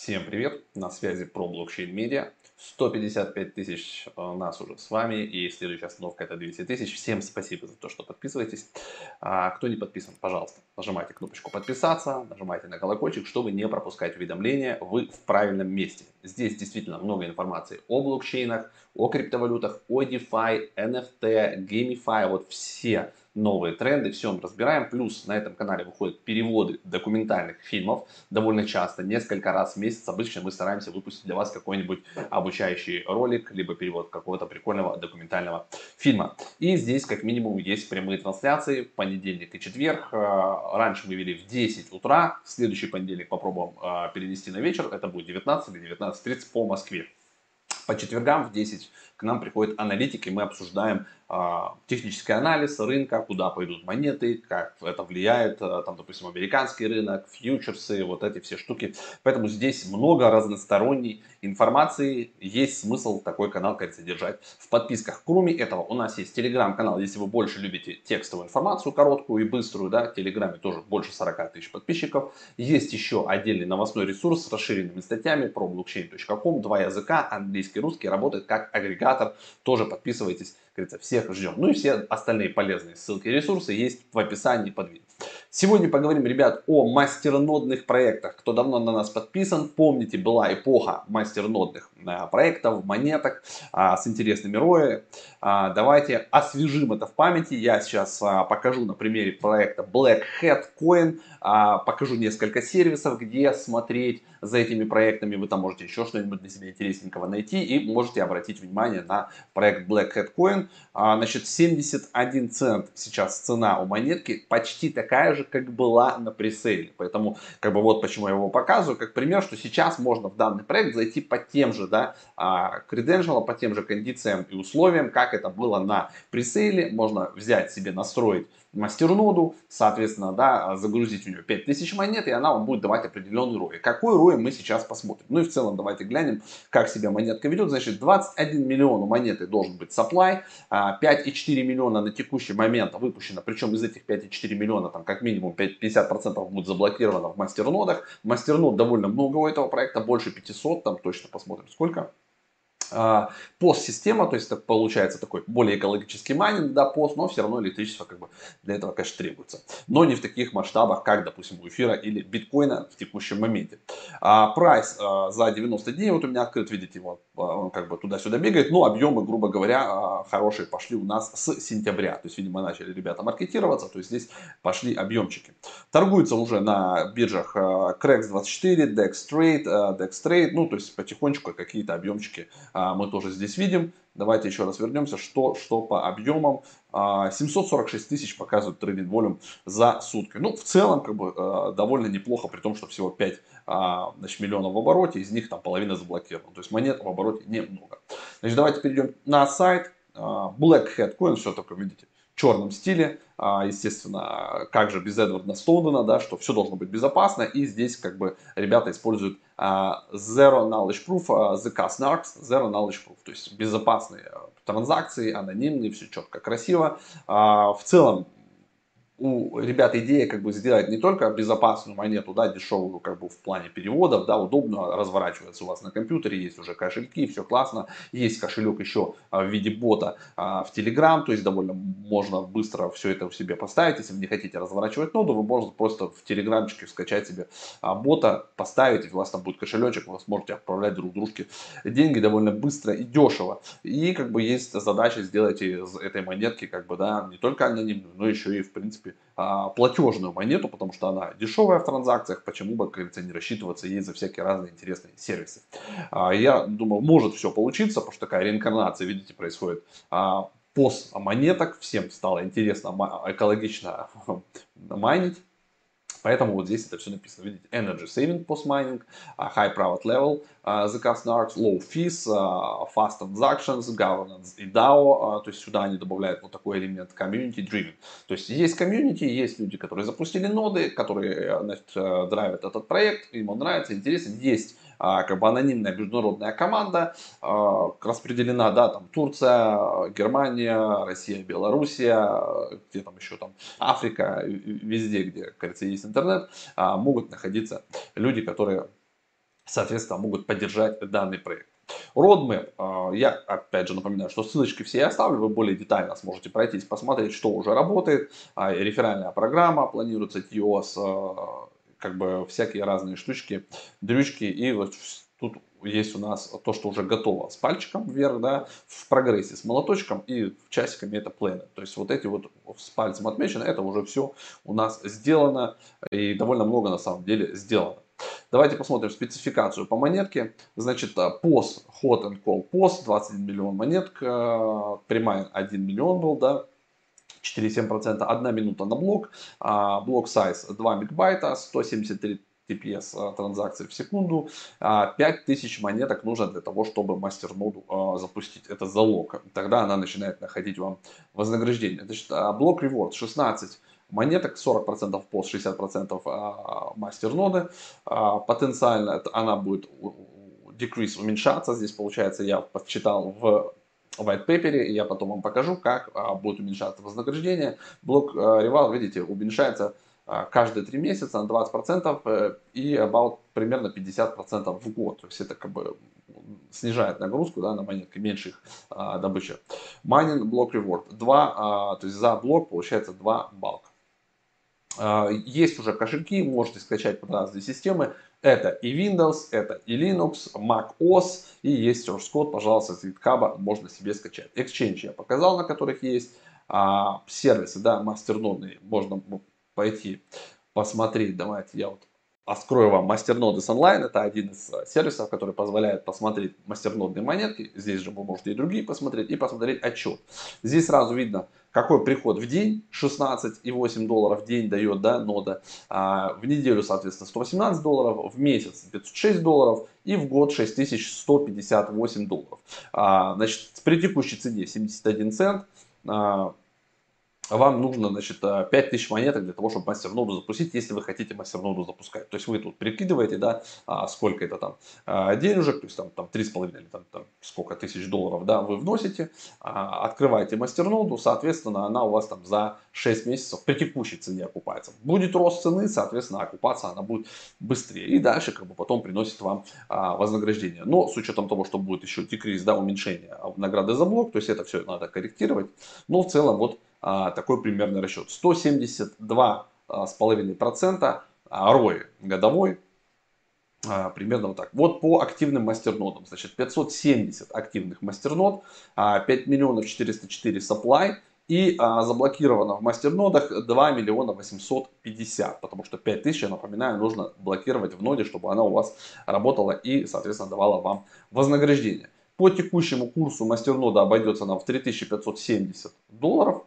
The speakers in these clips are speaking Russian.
Всем привет, на связи про блокчейн медиа. 155 тысяч э, нас уже с вами, и следующая остановка это 200 тысяч. Всем спасибо за то, что подписываетесь. А кто не подписан, пожалуйста, нажимайте кнопочку подписаться, нажимайте на колокольчик, чтобы не пропускать уведомления, вы в правильном месте. Здесь действительно много информации о блокчейнах, о криптовалютах, о DeFi, NFT, GameFi, вот все новые тренды, все мы разбираем. Плюс на этом канале выходят переводы документальных фильмов довольно часто, несколько раз в месяц. Обычно мы стараемся выпустить для вас какой-нибудь обучающий ролик, либо перевод какого-то прикольного документального фильма. И здесь как минимум есть прямые трансляции в понедельник и четверг. А, раньше мы вели в 10 утра, в следующий понедельник попробуем а, перенести на вечер. Это будет 19 или 19.30 по Москве. По четвергам в 10 к нам приходят аналитики, мы обсуждаем а, технический анализ рынка, куда пойдут монеты, как это влияет, а, там, допустим, американский рынок, фьючерсы, вот эти все штуки. Поэтому здесь много разносторонней информации, есть смысл такой канал, кажется, держать в подписках. Кроме этого, у нас есть телеграм-канал, если вы больше любите текстовую информацию, короткую и быструю, да, в телеграме тоже больше 40 тысяч подписчиков. Есть еще отдельный новостной ресурс с расширенными статьями про blockchain.com, два языка, английский и русский, работает как агрегатор, тоже подписывайтесь говорится, всех ждем. Ну и все остальные полезные ссылки и ресурсы есть в описании под видео. Сегодня поговорим, ребят, о мастернодных проектах. Кто давно на нас подписан, помните, была эпоха мастернодных проектов, монеток а, с интересными роями. А, давайте освежим это в памяти. Я сейчас а, покажу на примере проекта Black Hat Coin, покажу несколько сервисов, где смотреть за этими проектами. Вы там можете еще что-нибудь для себя интересненького найти и можете обратить внимание на проект Black Hat Coin. Значит, 71 цент сейчас цена у монетки, почти такая же, как была на пресейле. Поэтому, как бы вот почему я его показываю, как пример, что сейчас можно в данный проект зайти по тем же, да, креденшалам, по тем же кондициям и условиям, как это было на пресейле. Можно взять себе, настроить мастерноду, соответственно, да, загрузить в нее 5000 монет, и она вам будет давать определенный ROI. Какой ROI мы сейчас посмотрим. Ну и в целом давайте глянем, как себя монетка ведет. Значит, 21 миллион у монеты должен быть supply, 5,4 а, миллиона на текущий момент выпущено, причем из этих 5,4 миллиона там как минимум 50% будет заблокировано в мастернодах. Мастернод довольно много у этого проекта, больше 500, там точно посмотрим сколько. А, PoS-система, то есть это получается такой более экологический майнинг, да, PoS, но все равно электричество как бы для этого, конечно, требуется. Но не в таких масштабах, как, допустим, у эфира или биткоина в текущем моменте. А, price а, за 90 дней, вот у меня открыт, видите, вот, он как бы туда-сюда бегает, но объемы, грубо говоря, хорошие пошли у нас с сентября. То есть, видимо, начали ребята маркетироваться, то есть здесь пошли объемчики. Торгуется уже на биржах а, CREX24, DexTrade, а, DexTrade, ну, то есть потихонечку какие-то объемчики мы тоже здесь видим. Давайте еще раз вернемся, что, что по объемам. 746 а, тысяч показывает трейдинг волюм за сутки. Ну, в целом, как бы, а, довольно неплохо, при том, что всего 5 значит, миллионов в обороте, из них там половина заблокирована. То есть монет в обороте немного. Значит, давайте перейдем на сайт. Black Hat Coin, все такое, видите, в черном стиле. Естественно, как же без Эдварда Стоудена, да, что все должно быть безопасно. И здесь как бы ребята используют Zero Knowledge Proof, ZK Snarks, Zero Knowledge Proof. То есть безопасные транзакции, анонимные, все четко, красиво. В целом у ребят идея как бы сделать не только безопасную монету, да, дешевую как бы в плане переводов, да, удобно разворачивается у вас на компьютере, есть уже кошельки, все классно, есть кошелек еще а, в виде бота а, в Telegram, то есть довольно можно быстро все это в себе поставить, если вы не хотите разворачивать ноду, вы можете просто в телеграмчике скачать себе а, бота, поставить, у вас там будет кошелечек, вы сможете отправлять друг дружке деньги довольно быстро и дешево, и как бы есть задача сделать из этой монетки как бы, да, не только анонимную, но еще и в принципе принципе, а, платежную монету, потому что она дешевая в транзакциях, почему бы, как говорится, не рассчитываться ей за всякие разные интересные сервисы. А, я думаю, может все получиться, потому что такая реинкарнация, видите, происходит а, пост монеток, всем стало интересно экологично майнить. Поэтому вот здесь это все написано. Видите, Energy Saving Post Mining, High Private Level, The Snarks, Low Fees, Fast Transactions, Governance и DAO. То есть сюда они добавляют вот такой элемент Community Driven. То есть есть комьюнити, есть люди, которые запустили ноды, которые значит, драйвят этот проект, им он нравится, интересен. Есть а, как бы анонимная международная команда, а, распределена, да, там Турция, Германия, Россия, Белоруссия, где там еще там Африка, везде, где, как есть интернет, а, могут находиться люди, которые соответственно, могут поддержать данный проект. А, я опять же напоминаю, что ссылочки все я оставлю, вы более детально сможете пройтись, посмотреть, что уже работает. А, реферальная программа планируется, TOS, а, как бы всякие разные штучки, дрючки. И вот тут есть у нас то, что уже готово с пальчиком вверх, да, в прогрессе с молоточком и часиками это планы. То есть вот эти вот с пальцем отмечено, это уже все у нас сделано и довольно много на самом деле сделано. Давайте посмотрим спецификацию по монетке. Значит, POS, Hot and Call POS, 21 миллион монетка, прямая 1 миллион был, да, 4,7%, 1 минута на блок, а, блок size 2 мегабайта, 173 TPS а, транзакций в секунду. 5000 а, монеток нужно для того, чтобы мастерноду запустить. Это залог. Тогда она начинает находить вам вознаграждение. Значит, блок reward 16 монеток, 40% пост, 60% мастерноды. Потенциально она будет decrease уменьшаться. Здесь получается я подсчитал в white paper, и я потом вам покажу, как а, будет уменьшаться вознаграждение. Блок а, Rival, видите, уменьшается а, каждые 3 месяца на 20% э, и about примерно 50% в год. То есть это как бы снижает нагрузку да, на монетки, меньше их а, добыча. Mining блок reward. 2, а, то есть за блок получается 2 балка. Есть уже кошельки, можете скачать под разные системы. Это и Windows, это и Linux, Mac OS и есть source code, пожалуйста, с GitHub можно себе скачать. Exchange я показал, на которых есть а, сервисы, да, мастернодные, можно пойти посмотреть. Давайте я вот открою вам мастерноды с онлайн. Это один из э, сервисов, который позволяет посмотреть мастернодные монетки. Здесь же вы можете и другие посмотреть, и посмотреть отчет. Здесь сразу видно, какой приход в день, 16,8 долларов в день дает да, нода, а в неделю, соответственно, 118 долларов, в месяц 506 долларов и в год 6158 долларов. А, значит, при текущей цене 71 цент, а, вам нужно, значит, 5000 э, монеток для того, чтобы мастерноду запустить, если вы хотите мастерноду запускать. То есть вы тут прикидываете, да, а, сколько это там денежек, то есть там, там 3,5 или там, там сколько тысяч долларов, да, вы вносите, а, открываете мастерноду, соответственно, она у вас там за 6 месяцев при текущей цене окупается. Будет рост цены, соответственно, окупаться она будет быстрее. И дальше как бы потом приносит вам а, вознаграждение. Но с учетом того, что будет еще декриз, да, уменьшение награды за блок, то есть это все надо корректировать. Но в целом вот а, такой примерный расчет. 172,5% ROI годовой, а, примерно вот так. Вот по активным мастернодам, значит 570 активных мастернод, 5 миллионов 404 supply и а, заблокировано в мастернодах 2 миллиона 850, потому что 5000, я напоминаю, нужно блокировать в ноде, чтобы она у вас работала и, соответственно, давала вам вознаграждение. По текущему курсу мастернода обойдется нам в 3570 долларов.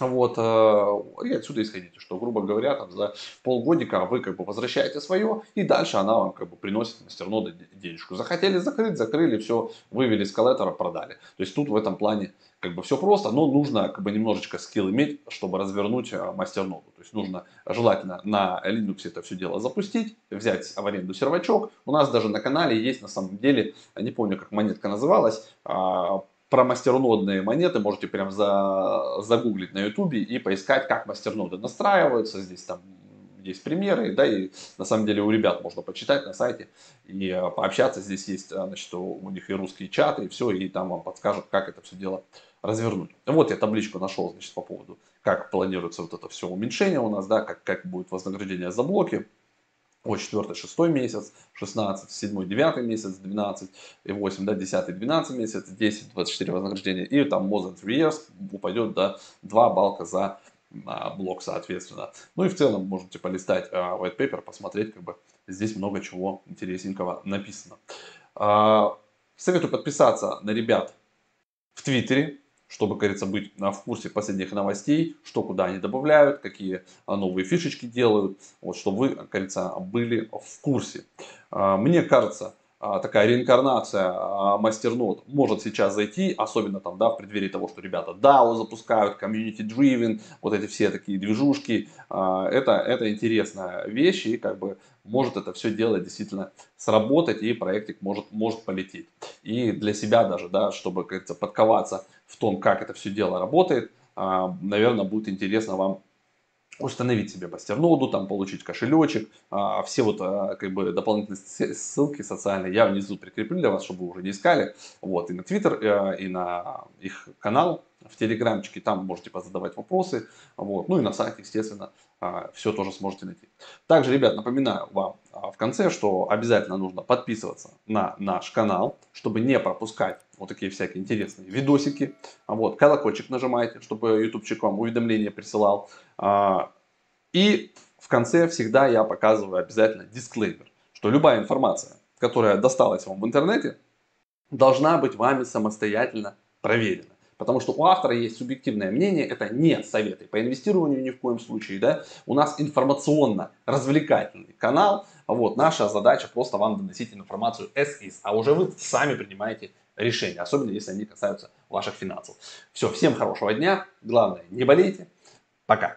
Вот, э, и отсюда исходите, что, грубо говоря, там, за полгодика вы как бы возвращаете свое, и дальше она вам как бы приносит мастернода денежку. Захотели закрыть, закрыли, все, вывели с коллектора, продали. То есть тут в этом плане как бы все просто, но нужно как бы немножечко скилл иметь, чтобы развернуть э, мастерноду. То есть нужно желательно на Linux это все дело запустить, взять в аренду сервачок. У нас даже на канале есть на самом деле, не помню как монетка называлась, а, про мастернодные монеты можете прям за, загуглить на ютубе и поискать, как мастерноды настраиваются. Здесь там есть примеры, да, и на самом деле у ребят можно почитать на сайте и э, пообщаться. Здесь есть, э, значит, у них и русские чаты, и все, и там вам подскажут, как это все дело развернуть. Вот я табличку нашел, значит, по поводу, как планируется вот это все уменьшение у нас, да, как, как будет вознаграждение за блоки о 4 6 месяц, 16 7 9 месяц, 12 и 8, да, 10 12 месяц, 10 24 вознаграждения и там more than 3 years упадет до 2 балка за а, блок соответственно. Ну и в целом можете полистать а, white paper, посмотреть, как бы здесь много чего интересненького написано. А, советую подписаться на ребят в Твиттере, чтобы, как говорится, быть в курсе последних новостей, что куда они добавляют, какие а, новые фишечки делают, вот, чтобы вы, как говорится, были в курсе. А, мне кажется, такая реинкарнация мастернод может сейчас зайти, особенно там, да, в преддверии того, что ребята DAO запускают, community driven, вот эти все такие движушки, это, это интересная вещь, и как бы может это все дело действительно сработать, и проектик может, может полететь. И для себя даже, да, чтобы, как говорится, подковаться в том, как это все дело работает, наверное, будет интересно вам установить себе мастерноду, там получить кошелечек, а, все вот а, как бы дополнительные ссылки социальные я внизу прикреплю для вас, чтобы вы уже не искали, вот, и на Твиттер, а, и на их канал в Телеграмчике, там можете позадавать вопросы, вот, ну и на сайте, естественно, а, все тоже сможете найти. Также, ребят, напоминаю вам а, в конце, что обязательно нужно подписываться на наш канал, чтобы не пропускать вот такие всякие интересные видосики. Вот, колокольчик нажимайте, чтобы ютубчик вам уведомления присылал. А, и в конце всегда я показываю обязательно дисклеймер, что любая информация, которая досталась вам в интернете, должна быть вами самостоятельно проверена. Потому что у автора есть субъективное мнение, это не советы по инвестированию ни в коем случае. Да? У нас информационно-развлекательный канал. Вот, наша задача просто вам доносить информацию is, а уже вы сами принимаете решения, особенно если они касаются ваших финансов. Все, всем хорошего дня, главное не болейте, пока.